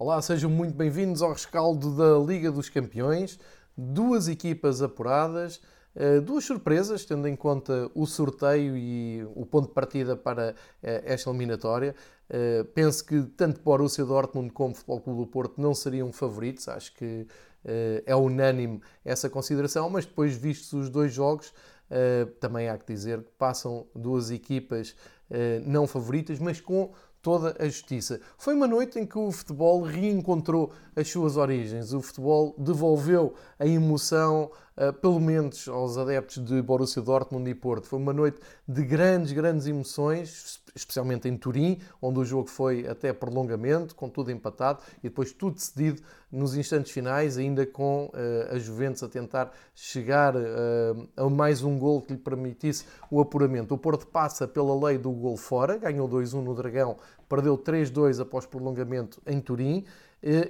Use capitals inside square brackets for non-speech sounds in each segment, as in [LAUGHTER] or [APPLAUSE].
Olá, sejam muito bem-vindos ao rescaldo da Liga dos Campeões. Duas equipas apuradas, eh, duas surpresas, tendo em conta o sorteio e o ponto de partida para eh, esta eliminatória. Eh, penso que tanto Borussia Dortmund como Futebol Clube do Porto não seriam favoritos, acho que é unânime essa consideração, mas depois vistos os dois jogos, também há que dizer que passam duas equipas não favoritas, mas com toda a justiça. Foi uma noite em que o futebol reencontrou as suas origens. O futebol devolveu a emoção, pelo menos aos adeptos de Borussia Dortmund e Porto. Foi uma noite de grandes, grandes emoções, especialmente em Turim, onde o jogo foi até prolongamento, com tudo empatado e depois tudo decidido nos instantes finais, ainda com uh, a Juventus a tentar chegar uh, a mais um gol que lhe permitisse o apuramento. O Porto passa pela lei do gol fora, ganhou 2-1 no Dragão, perdeu 3-2 após prolongamento em Turim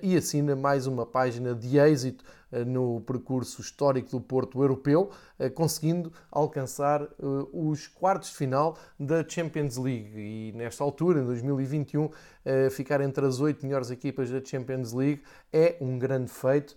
e assina mais uma página de êxito eh, no percurso histórico do Porto europeu, eh, conseguindo alcançar os quartos de final da Champions League. E nesta altura, em 2021, ficar entre as oito melhores equipas da Champions League é um grande feito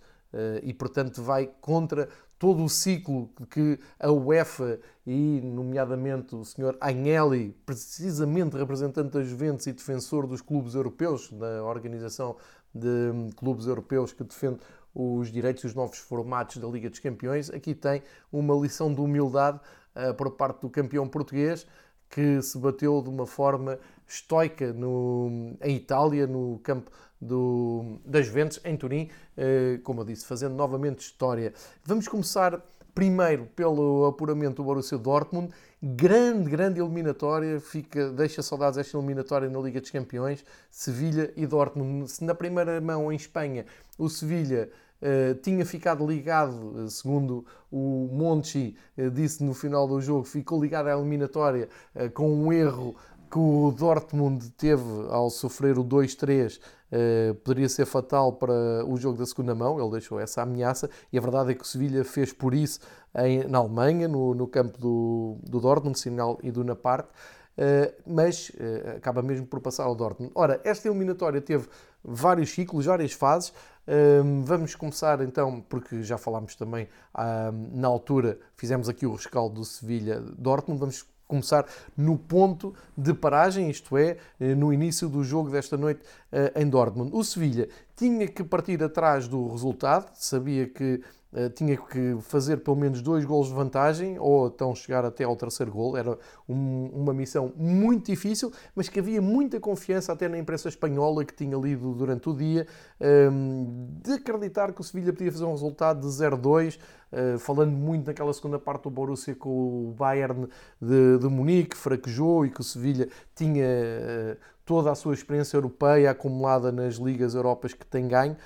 e, portanto, vai contra todo o ciclo que a UEFA e, nomeadamente, o Sr. Agnelli, precisamente representante da Juventus e defensor dos clubes europeus, da Organização de Clubes Europeus que defende os direitos e os novos formatos da Liga dos Campeões, aqui tem uma lição de humildade uh, por parte do campeão português que se bateu de uma forma estoica no, em Itália, no campo do, das Juventus, em Turim, uh, como eu disse, fazendo novamente história. Vamos começar primeiro pelo apuramento do Borussia Dortmund. Grande, grande eliminatória. Fica, deixa saudades esta eliminatória na Liga dos Campeões. Sevilha e Dortmund. Se na primeira mão em Espanha o Sevilha Uh, tinha ficado ligado, segundo o Monchi uh, disse no final do jogo, ficou ligado à eliminatória uh, com um erro que o Dortmund teve ao sofrer o 2-3 Uh, poderia ser fatal para o jogo da segunda mão, ele deixou essa ameaça, e a verdade é que o Sevilha fez por isso em, na Alemanha, no, no campo do, do Dortmund, Sinal e do Naparte, uh, mas uh, acaba mesmo por passar ao Dortmund. Ora, esta eliminatória teve vários ciclos, várias fases. vamos começar então, porque já falámos também na altura, fizemos aqui o rescaldo do Sevilha-Dortmund, vamos começar no ponto de paragem, isto é, eh, no início do jogo desta noite eh, em Dortmund. O Sevilha tinha que partir atrás do resultado, sabia que Uh, tinha que fazer pelo menos dois gols de vantagem ou então chegar até ao terceiro gol. Era um, uma missão muito difícil, mas que havia muita confiança até na imprensa espanhola que tinha lido durante o dia um, ehm, de acreditar que o Sevilha podia fazer um resultado de 0-2. Uh, falando muito naquela segunda parte do Borussia com o Bayern de, de Munique, fraquejou e que o Sevilha tinha uh, toda a sua experiência europeia acumulada nas ligas europas que tem ganho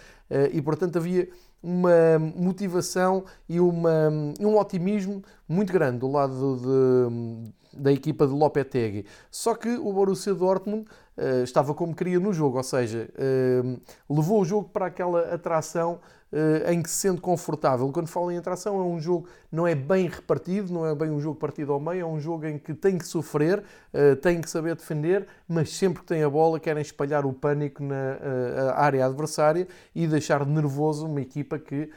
e portanto havia uma motivação e uma, um otimismo muito grande do lado de, da equipa de Lopetegui. Só que o Borussia Dortmund uh, estava como queria no jogo, ou seja, uh, levou o jogo para aquela atração uh, em que se sente confortável. Quando falo em atração, é um jogo não é bem repartido, não é bem um jogo partido ao meio, é um jogo em que tem que sofrer, tem que saber defender, mas sempre que tem a bola querem espalhar o pânico na área adversária e deixar nervoso uma equipa que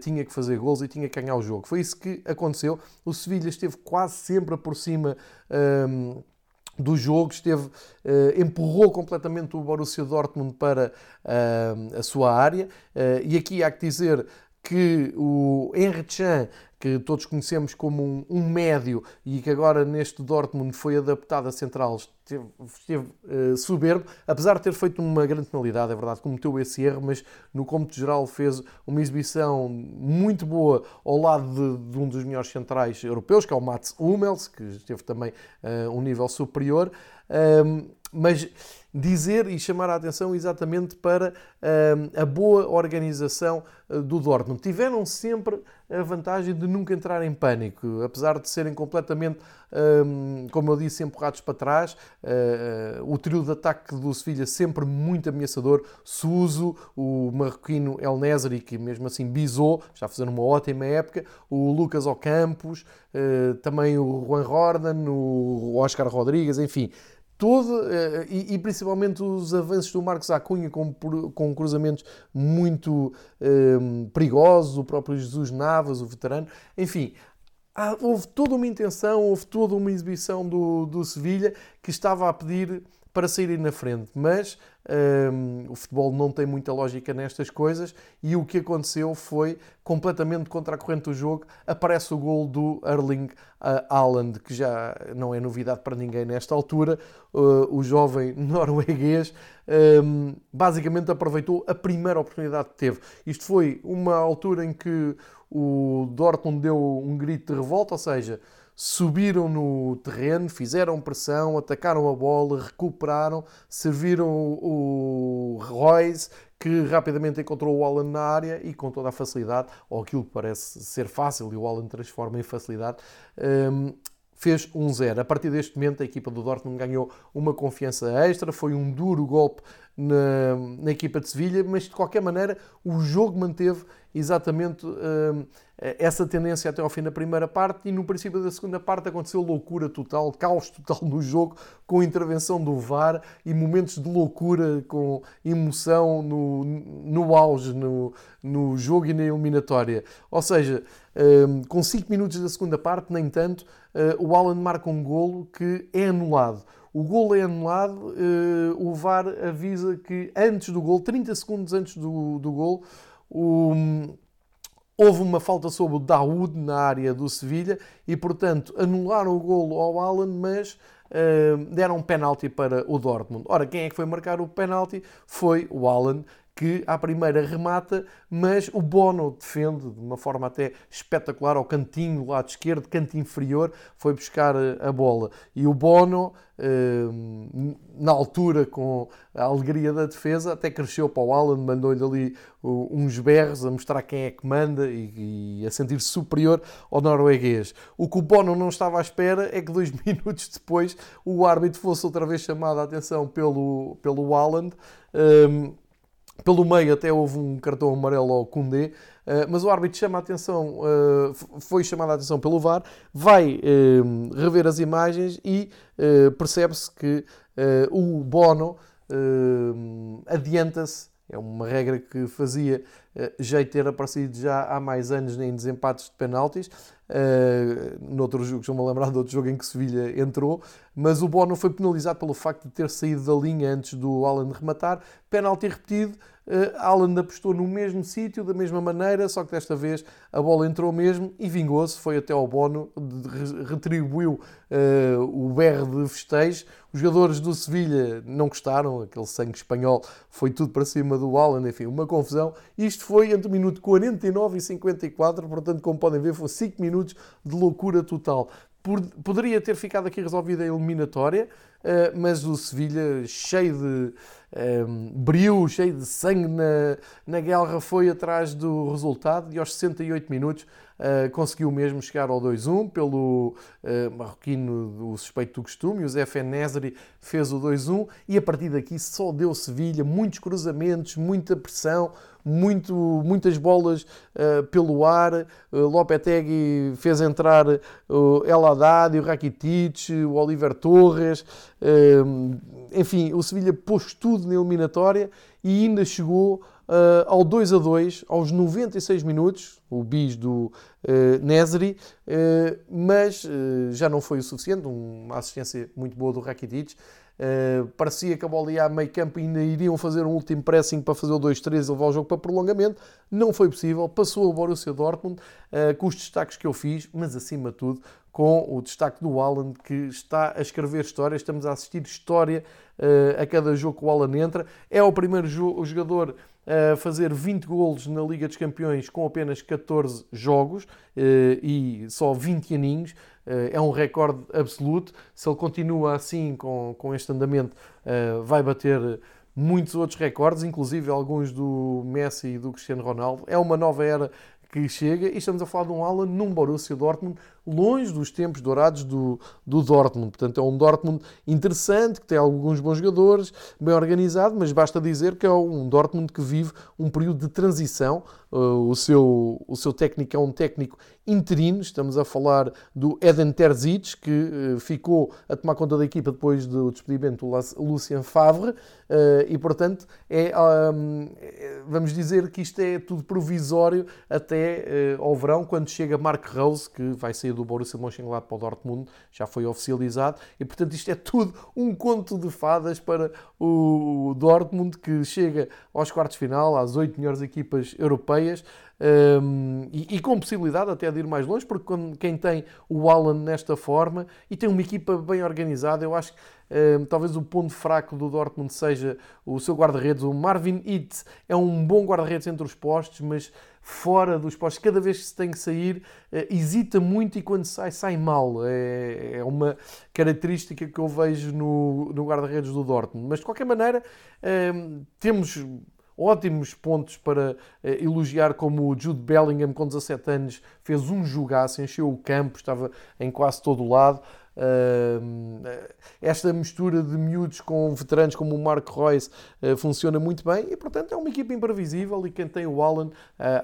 tinha que fazer gols e tinha que ganhar o jogo. Foi isso que aconteceu. O Sevilha esteve quase sempre por cima. Um, do jogo, esteve, uh, empurrou completamente o Borussia Dortmund para uh, a sua área. Uh, e aqui há que dizer que o Henry Chan que todos conhecemos como um, um, médio e que agora neste Dortmund foi adaptado a central, esteve, esteve uh, soberbo, apesar de ter feito uma grande penalidade, é verdade, cometeu esse erro, mas no cômputo geral fez uma exibição muito boa ao lado de, de um dos melhores centrais europeus, que é o Mats Hummels, que esteve também uh, um nível superior. Um, mas dizer e chamar a atenção exatamente para uh, a boa organização uh, do Dortmund. Tiveram sempre a vantagem de nunca entrar em pânico, apesar de serem completamente, um, como eu disse, empurrados para trás. Uh, o trio de ataque do Sevilha sempre muito ameaçador. Suso, o marroquino El Nesri, que mesmo assim bisou, está fazer uma ótima época. O Lucas Ocampos, também o Juan Jordan, o Oscar Rodrigues, enfim todo, eh, e, e, principalmente os avanços do Marcos Acunha com, com cruzamentos muito um, perigosos, o próprio Jesus Navas, o veterano, enfim, houve toda uma intenção, houve toda uma exibição do, do Sevilha que estava a pedir para saírem na frente, mas um, o futebol não tem muita lógica nestas coisas e o que aconteceu foi completamente contra a corrente do jogo. Aparece o gol do Erling Haaland, que já não é novidade para ninguém nesta altura. Uh, o jovem [LAUGHS] norueguês um, basicamente aproveitou a primeira oportunidade que teve. Isto foi uma altura em que o Dortmund deu um grito de revolta, ou seja, subiram no terreno, fizeram pressão, atacaram a bola, recuperaram, serviram o Royce, que rapidamente encontrou o Alan na área e com toda a facilidade, ou aquilo que parece ser fácil e o Alan transforma em facilidade, um, fez 1-0. A partir deste momento, a equipa do Dortmund ganhou uma confiança extra, foi um duro golpe na, na equipa de Sevilha, mas de qualquer maneira o jogo manteve exatamente uh, essa tendência até ao fim da primeira parte e no princípio da segunda parte aconteceu loucura total, caos total no jogo, com intervenção do VAR e momentos de loucura, com emoção no, no auge, no, no jogo e na eliminatória. Ou seja, uh, com 5 minutos da segunda parte, nem tanto, uh, o Alan marca um golo que é anulado. O gol é anulado, uh, o VAR avisa que antes do gol, 30 segundos antes do, do gol, o, houve uma falta sobre o Daoud na área do Sevilha e, portanto, anularam o golo ao Alan, mas uh, deram um penalti para o Dortmund. Ora, quem é que foi marcar o penalti? Foi o Alan, que à primeira remata, mas o Bono defende de uma forma até espetacular ao cantinho, do lado esquerdo, canto inferior, foi buscar eh, a bola. E o Bono, eh, na altura, com a alegria da defesa, até cresceu para o Alan, mandou-lhe ali uns berros a mostrar quem é que manda e, a sentir-se superior ao norueguês. O que o Bono não estava à espera é que dois [LAUGHS] minutos depois o árbitro fosse outra vez chamado a atenção pelo, pelo Alan. Eh, pelo meio até houve um cartão amarelo ao Koundé, eh, mas o árbitro chama a atenção, eh, foi chamado a atenção pelo VAR, vai eh, rever as imagens e percebe-se que o Bono adianta-se é uma regra que fazia uh, jeito ter aparecido já há mais anos em desempates de penaltis. Uh, noutro jogo, estou-me a lembrar de outro jogo em que Sevilha entrou, mas o Bono foi penalizado pelo facto de ter saído da linha antes do Alan rematar. Penalti repetido, Alan apostou no mesmo sítio, da mesma maneira, só que desta vez a bola entrou mesmo e vingou-se, foi até ao Bono, retribuiu uh, o berro de festejo. Os jogadores do Sevilha não gostaram, aquele sangue espanhol foi tudo para cima do Alan, enfim, uma confusão. Isto foi entre o minuto 49 e 54, portanto, como podem ver, foi 5 minutos de loucura total. Poderia ter ficado aqui resolvida a eliminatória, eh, mas o Sevilha, cheio de um, ehm, brilho, cheio de sangue na, na guerra, foi atrás do resultado e aos 68 minutos uh, conseguiu mesmo chegar ao 2-1 pelo uh, marroquino do suspeito do costume. O Zé Fenesri fez o 2-1 e a partir daqui só deu Sevilha, muitos cruzamentos, muita pressão, muito, muitas bolas uh, pelo ar. Uh, Lopetegui fez entrar o El Haddad, o Rakitic, o Oliver Torres. Enfim, o Sevilha pôs tudo na eliminatória e ainda chegou uh, ao 2 a 2 aos 96 minutos, o bis do uh, uh, mas uh, já não foi o suficiente, uma assistência muito boa do Rakitic. Parecia que a bola ia a meio campo e ainda iriam fazer um último pressing para fazer o 2-3 e levar o jogo para prolongamento. Não foi possível. Passou o Borussia Dortmund com os destaques que eu fiz, mas acima de tudo com o destaque do Alan, que está a escrever história. Estamos a assistir história a cada jogo que o Alan entra. É o primeiro jogador a fazer 20 golos na Liga dos Campeões com apenas 14 jogos e só 20 aninhos. Eh, é um recorde absoluto. Se ele continua assim com, com este andamento, eh, vai bater muitos outros recordes, inclusive alguns do Messi e do Cristiano Ronaldo. É uma nova era que chega e estamos a falar de um Alan num Borussia Dortmund longe dos tempos dourados do, do Dortmund. Portanto, é um Dortmund interessante, que tem alguns bons jogadores, bem organizado, mas basta dizer que é um Dortmund que vive um período de transição. Uh, o, seu, o seu técnico é um técnico interino, estamos a falar do Eden Terzic, que uh, ficou a tomar conta da equipa depois do despedimento do Lucien Favre, uh, e portanto, é, um, vamos dizer que isto é tudo provisório até ao verão, quando chega Mark Rose, que vai sair do Borussia Mönchengladbach para o Dortmund, já foi oficializado, e portanto isto é tudo um conto de fadas para o Dortmund, que chega aos quartos de final, às oito melhores equipas europeias, um, e, e, com possibilidade até de ir mais longe, porque quando, quem tem o Alan nesta forma e tem uma equipa bem organizada, eu acho que um, talvez o ponto fraco do Dortmund seja o seu guarda-redes. O Marvin Itz é um bom guarda-redes entre os postos, mas fora dos postos, cada vez que se tem que sair, uh, hesita muito e quando sai, sai mal. É, é uma característica que eu vejo no, no guarda-redes do Dortmund. Mas de qualquer maneira, um, temos ótimos pontos para eh, elogiar, como o Jude Bellingham, com 17 anos, fez um jogaço, encheu o campo, estava em quase todo o lado. Esta mistura de miúdos com veteranos como o Mark Royce uh, funciona muito bem e, portanto, é uma equipa imprevisível. E quem tem o Alan, uh,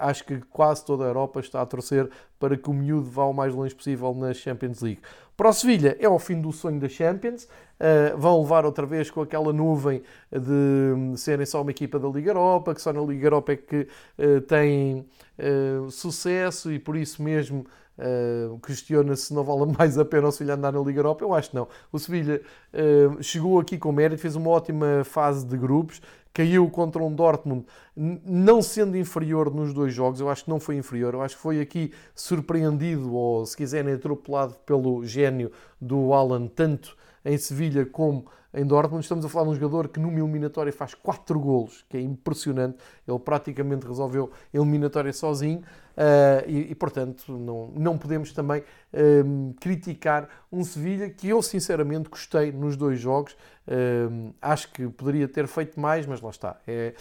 acho que quase toda a Europa está a torcer para que o miúdo vá o mais longe possível na Champions League. Para o Sevilha é o fim do sonho da Champions. Uh, vão levar outra vez com aquela nuvem de serem só uma equipa da Liga Europa, que só na Liga Europa é que uh, tem uh, sucesso e por isso mesmo Uh, questiona se não vale [LAUGHS] mais a pena o Sevilha andar na Liga Europa. Eu acho que não. O Sevilha uh, chegou aqui com mérito, fez uma ótima fase de grupos, caiu contra um Dortmund, não sendo inferior nos dois jogos, eu acho que não foi inferior, eu acho que foi aqui surpreendido, ou se quiserem, atropelado pelo gênio do Alan, tanto em Sevilha como em Dortmund. Estamos a falar de um jogador que numa eliminatória faz 4 golos, que é impressionante. Ele praticamente resolveu a eliminatória sozinho uh, e, e, portanto, não, não podemos também uh, criticar um Sevilha que eu, sinceramente, gostei nos dois jogos. Uh, acho que poderia ter feito mais, mas lá está. É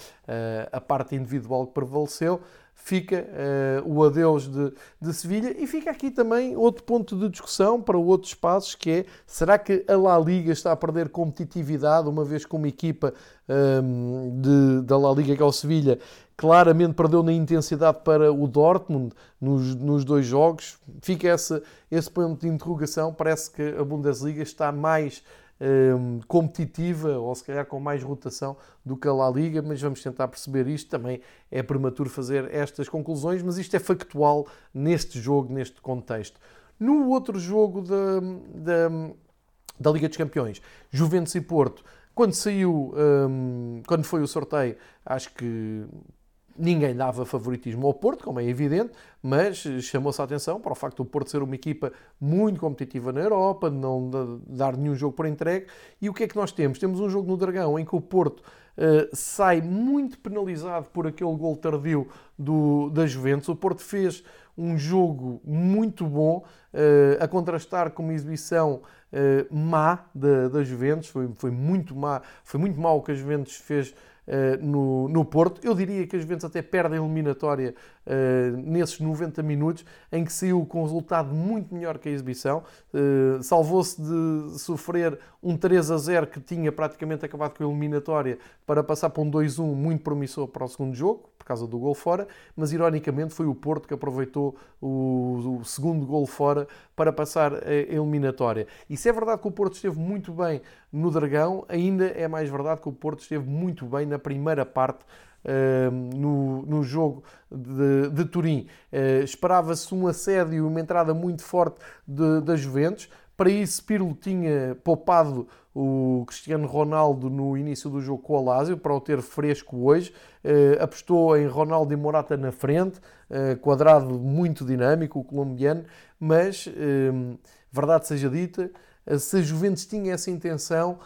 a parte individual que prevaleceu fica uh, o adeus de, de Sevilha. E fica aqui também outro ponto de discussão para outros passos que é será que a La Liga está a perder competitividade uma vez que uma equipa um, ehm, de, da La Liga que é o Sevilha claramente perdeu na intensidade para o Dortmund nos, nos dois jogos? Fica essa, esse ponto de interrogação. Parece que a Bundesliga está mais um, competitiva ou se calhar com mais rotação do que a La Liga, mas vamos tentar perceber isto. Também é prematuro fazer estas conclusões, mas isto é factual neste jogo, neste contexto. No outro jogo da, da, da Liga dos Campeões, Juventus e Porto, quando saiu, um, quando foi o sorteio, acho que Ninguém dava favoritismo ao Porto, como é evidente, mas chamou-se a atenção para o facto do Porto ser uma equipa muito competitiva na Europa, não dar nenhum jogo por entregue. E o que é que nós temos? Temos um jogo no Dragão em que o Porto uh, sai muito penalizado por aquele gol tardio do, da Juventus. O Porto fez um jogo muito bom, uh, a contrastar com uma exibição uh, má da, da Juventus. Foi, foi muito má, foi muito mal o que a Juventus fez no, no Porto. Eu diria que as Juventus até perdem a eliminatória uh, nesses 90 minutos, em que saiu com um resultado muito melhor que a exibição. Uh, Salvou-se de sofrer um 3 a 0 que tinha praticamente acabado com a eliminatória para passar para um 2-1 muito promissor para o segundo jogo por causa do gol fora, mas ironicamente foi o Porto que aproveitou o, o segundo gol fora para passar a eliminatória. E se é verdade que o Porto esteve muito bem no Dragão, ainda é mais verdade que o Porto esteve muito bem na primeira parte no, no, jogo de, de Turim. Uh, Esperava-se um assédio, uma entrada muito forte da Juventus. Para isso, Pirlo tinha poupado o Cristiano Ronaldo no início do jogo com o Lazio para o ter fresco hoje. Uh, apostou em Ronaldo e Morata na frente, uh, quadrado muito dinâmico, o colombiano, mas, uh, verdade seja dita, se a Juventus tinha essa intenção,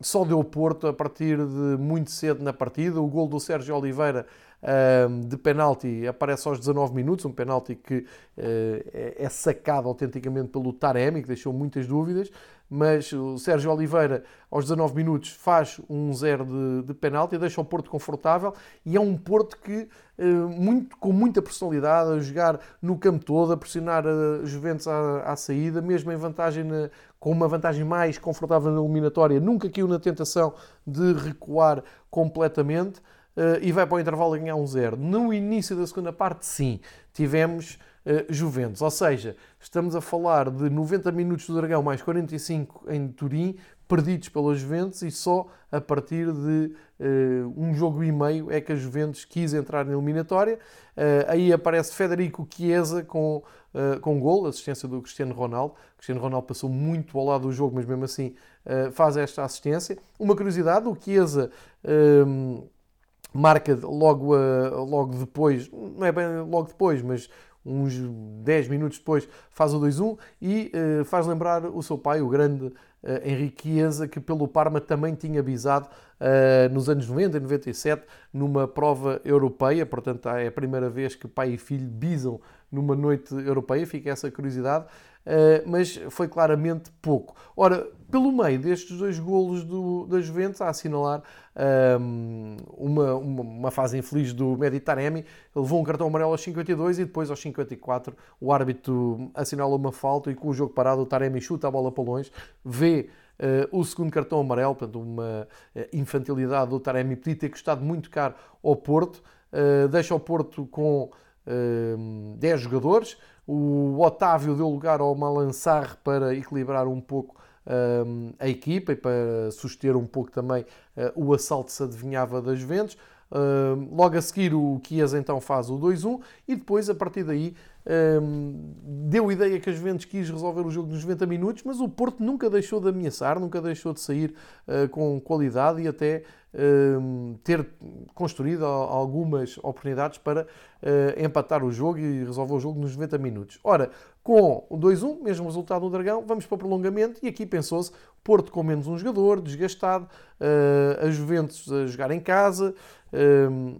só deu Porto a partir de muito cedo na partida. O gol do Sérgio Oliveira de penalti aparece aos 19 minutos, um penalti que é, é sacado autenticamente pelo Taremi, que deixou muitas dúvidas. Mas o Sérgio Oliveira, aos 19 minutos, faz um zero de, de penalti, deixa o Porto confortável e é um Porto que, eh, muito, com muita personalidade, a jogar no campo todo, a pressionar a Juventus à, à saída, mesmo em vantagem na, com uma vantagem mais confortável na eliminatória, nunca caiu na tentação de recuar completamente. Uh, e vai para o intervalo a ganhar um zero. No início da segunda parte, sim, tivemos Juventus. Ou seja, estamos a falar de 90 minutos do Dragão mais 45 em Turim, perdidos pela Juventus e só a partir de uh, um jogo e meio é que a Juventus quis entrar na eliminatória. aí aparece Federico Chiesa com, uh, com gol, assistência do Cristiano Ronaldo. O Cristiano Ronaldo passou muito ao lado do jogo, mas mesmo assim faz esta assistência. Uma curiosidade, o Chiesa marca logo, logo depois, não é bem logo depois, mas uns 10 minutos depois faz o 2-1 e uh, faz lembrar o seu pai, o grande uh, Henrique Chiesa, que pelo Parma também tinha avisado uh, nos anos 90 e 97 numa prova europeia, portanto é a primeira vez que pai e filho bisam numa noite europeia, fica essa curiosidade. Uh, mas foi claramente pouco. Ora, pelo meio destes dois golos do, da Juventus, a assinalar um, uma, uma, uma, fase infeliz do Meditaremi, levou um cartão amarelo aos 52 e depois aos 54 o árbitro assinala uma falta e com o jogo parado o Taremi chuta a bola para longe, vê Uh, o segundo cartão amarelo, portanto, uma uh, infantilidade do Taremi, podia ter custado muito caro ao Porto, uh, deixa o Porto com 10 jogadores, o Otávio deu lugar ao Malansar para equilibrar um pouco um, a equipa e para suster um pouco também uh, o assalto se adivinhava das Juventus. Uh, logo a seguir o Chiesa então faz o 2-1 e depois a partir daí um, deu ideia que a Juventus quis resolver o jogo nos 90 minutos, mas o Porto nunca deixou de ameaçar, nunca deixou de sair uh, com qualidade e até ter construído algumas oportunidades para uh, empatar o jogo e resolver o jogo nos 90 minutos. Ora, com o 2-1, mesmo resultado no Dragão, vamos para o prolongamento e aqui pensou-se Porto com menos um jogador, desgastado, uh, a Juventus a jogar em casa,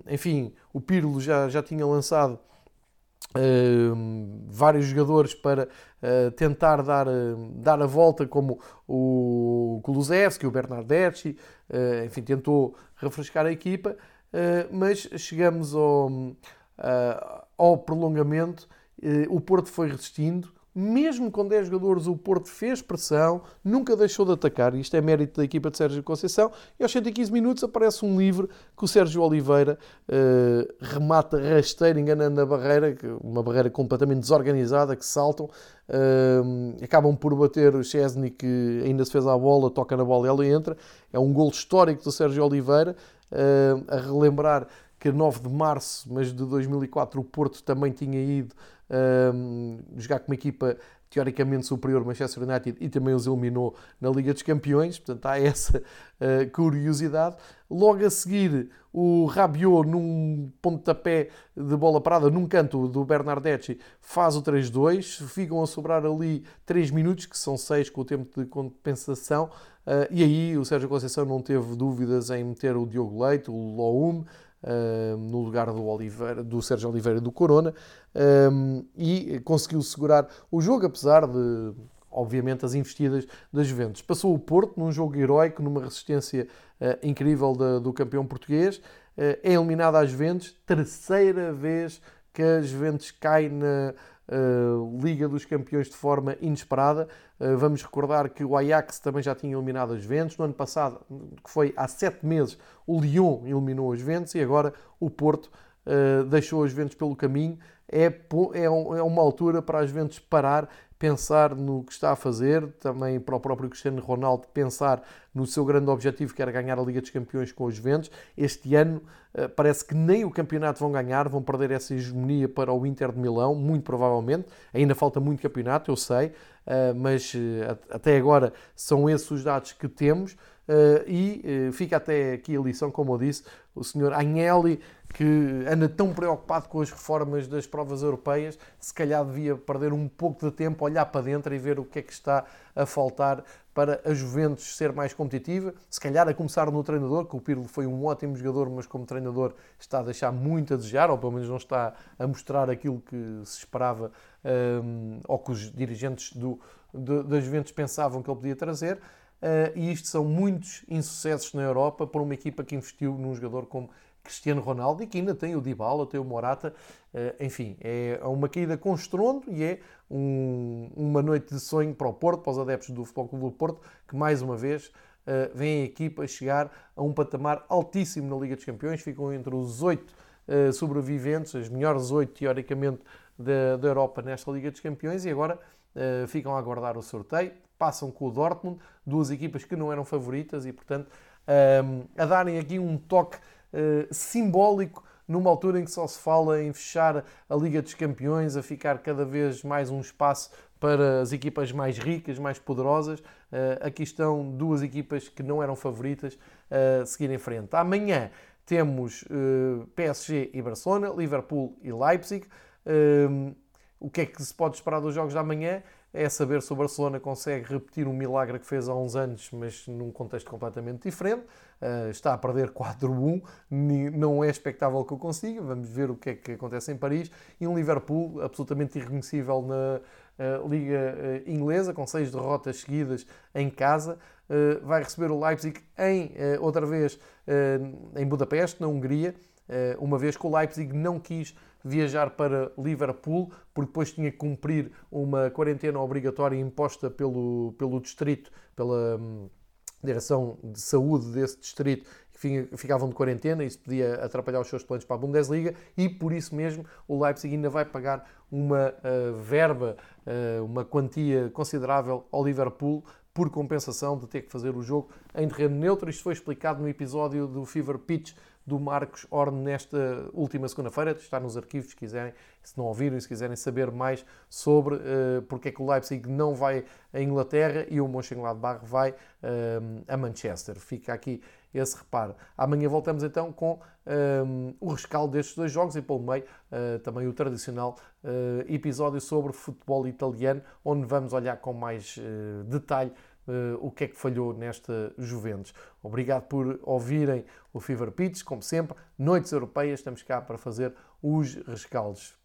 enfim, o Pirlo já, já tinha lançado Uh, vários jogadores para uh, tentar dar, uh, dar a volta, como o Kulusevski, o Bernardeschi, enfim, tentou refrescar a equipa, mas chegamos ao, ao prolongamento, o Porto foi resistindo, mesmo com 10 jogadores, o Porto fez pressão, nunca deixou de atacar. Isto é mérito da equipa de Sérgio Conceição. E aos 115 minutos aparece um livre que o Sérgio Oliveira uh, remata rasteiro, enganando a barreira, uma barreira completamente desorganizada, que saltam. Uh, acabam por bater o Chesney, que ainda se fez à bola, toca na bola e ela entra. É um gol histórico do Sérgio Oliveira, uh, a relembrar que 9 de março, mas de 2004, o Porto também tinha ido um, jogar com uma equipa teoricamente superior, Manchester United, e também os eliminou na Liga dos Campeões, portanto há essa uh, curiosidade. Logo a seguir, o Rabiot, num pontapé de bola parada, num canto do Bernardeschi, faz o 3-2, ficam a sobrar ali 3 minutos, que são 6 com o tempo de compensação, uh, e aí o Sérgio Conceição não teve dúvidas em meter o Diogo Leite, o Loum, no lugar do, Oliveira, do Sérgio Oliveira do Corona um, e conseguiu segurar o jogo, apesar de, obviamente, as investidas das Juventus. Passou o Porto num jogo heroico, numa resistência uh, incrível do campeão português. Uh, é eliminado às Juventus, terceira vez que a Juventus cai na uh, Liga dos Campeões de forma inesperada. Uh, vamos recordar que o Ajax também já tinha eliminado as Juventus. No ano passado, que foi há sete meses, o Lyon eliminou as Juventus e agora o Porto uh, deixou as Juventus pelo caminho. É, é, é, uma altura para as Juventus parar pensar no que está a fazer, também para o próprio Cristiano Ronaldo pensar no seu grande objetivo, que era ganhar a Liga dos Campeões com os Juventus. Este ano eh, parece que nem o campeonato vão ganhar, vão perder essa hegemonia para o Inter de Milão, muito provavelmente. Ainda falta muito campeonato, eu sei, eh, mas eh, até agora são esses os dados que temos. E fica até aqui a lição, como eu disse, o senhor Agnelli que anda tão preocupado com as reformas das provas europeias, se calhar devia perder um pouco de tempo, olhar para dentro e ver o que é que está a faltar para a Juventus ser mais competitiva. Se calhar a começar no treinador, que o Pirlo foi um ótimo jogador, mas como treinador está a deixar muito a desejar, ou pelo menos não está a mostrar aquilo que se esperava um, ou que os dirigentes do, das Juventus pensavam que ele podia trazer. Uh, e isto são muitos insucessos na Europa para uma equipa que investiu num jogador como Cristiano Ronaldo e que ainda tem o Dybala, tem o Morata. Uh, enfim, é uma caída com estrondo e é um, uma noite de sonho para o Porto, para os adeptos do Futebol Clube do Porto, que mais uma vez uh, vem a equipa chegar a um patamar altíssimo na Liga dos Campeões, ficam entre os oito uh, sobreviventes, as melhores oito, teoricamente, da, da Europa nesta Liga dos Campeões e agora ficam a aguardar o sorteio, passam com o Dortmund, duas equipas que não eram favoritas e, portanto, a darem aqui um toque simbólico numa altura em que só se fala em fechar a Liga dos Campeões, a ficar cada vez mais um espaço para as equipas mais ricas, mais poderosas. Uh, aqui estão duas equipas que não eram favoritas a seguir em frente. Amanhã temos eh, PSG e Barcelona, Liverpool e Leipzig. O que é que se pode esperar dos jogos da manhã? É saber se o Barcelona consegue repetir um milagre que fez há uns anos, mas num contexto completamente diferente. Uh, está a perder [LAUGHS] 4-1, não é expectável que o consiga. Vamos ver o que é que acontece em Paris. E um Liverpool absolutamente irreconhecível na, Liga uh, Inglesa, com seis derrotas seguidas em casa. Vai receber o Leipzig em, outra vez em Budapeste, na Hungria, uma vez que o Leipzig não quis viajar para Liverpool, porque depois tinha que cumprir uma quarentena obrigatória imposta pelo, pelo distrito, pela um, direção de saúde desse distrito, ficavam de quarentena, isso podia atrapalhar os seus planos para a Bundesliga e por isso mesmo o Leipzig ainda vai pagar uma uh, verba, uh, uma quantia considerável ao Liverpool por compensação de ter que fazer o jogo em terreno neutro. Isto foi explicado no episódio do Fever Pitch do Marcos Horn nesta última segunda-feira. Está nos arquivos, se quiserem, se não ouviram se quiserem saber mais sobre uh, porque é que o Leipzig não vai à Inglaterra e o Mönchengladbach vai uh, a Manchester. Fica aqui esse reparo. Amanhã voltamos então com um, o rescaldo destes dois jogos e pelo meio uh, também o tradicional uh, episódio sobre futebol italiano, onde vamos olhar com mais uh, detalhe o que é que falhou nesta Juventus. Obrigado por ouvirem o Fever Pitch, como sempre, noites europeias, estamos cá para fazer os rescaldos.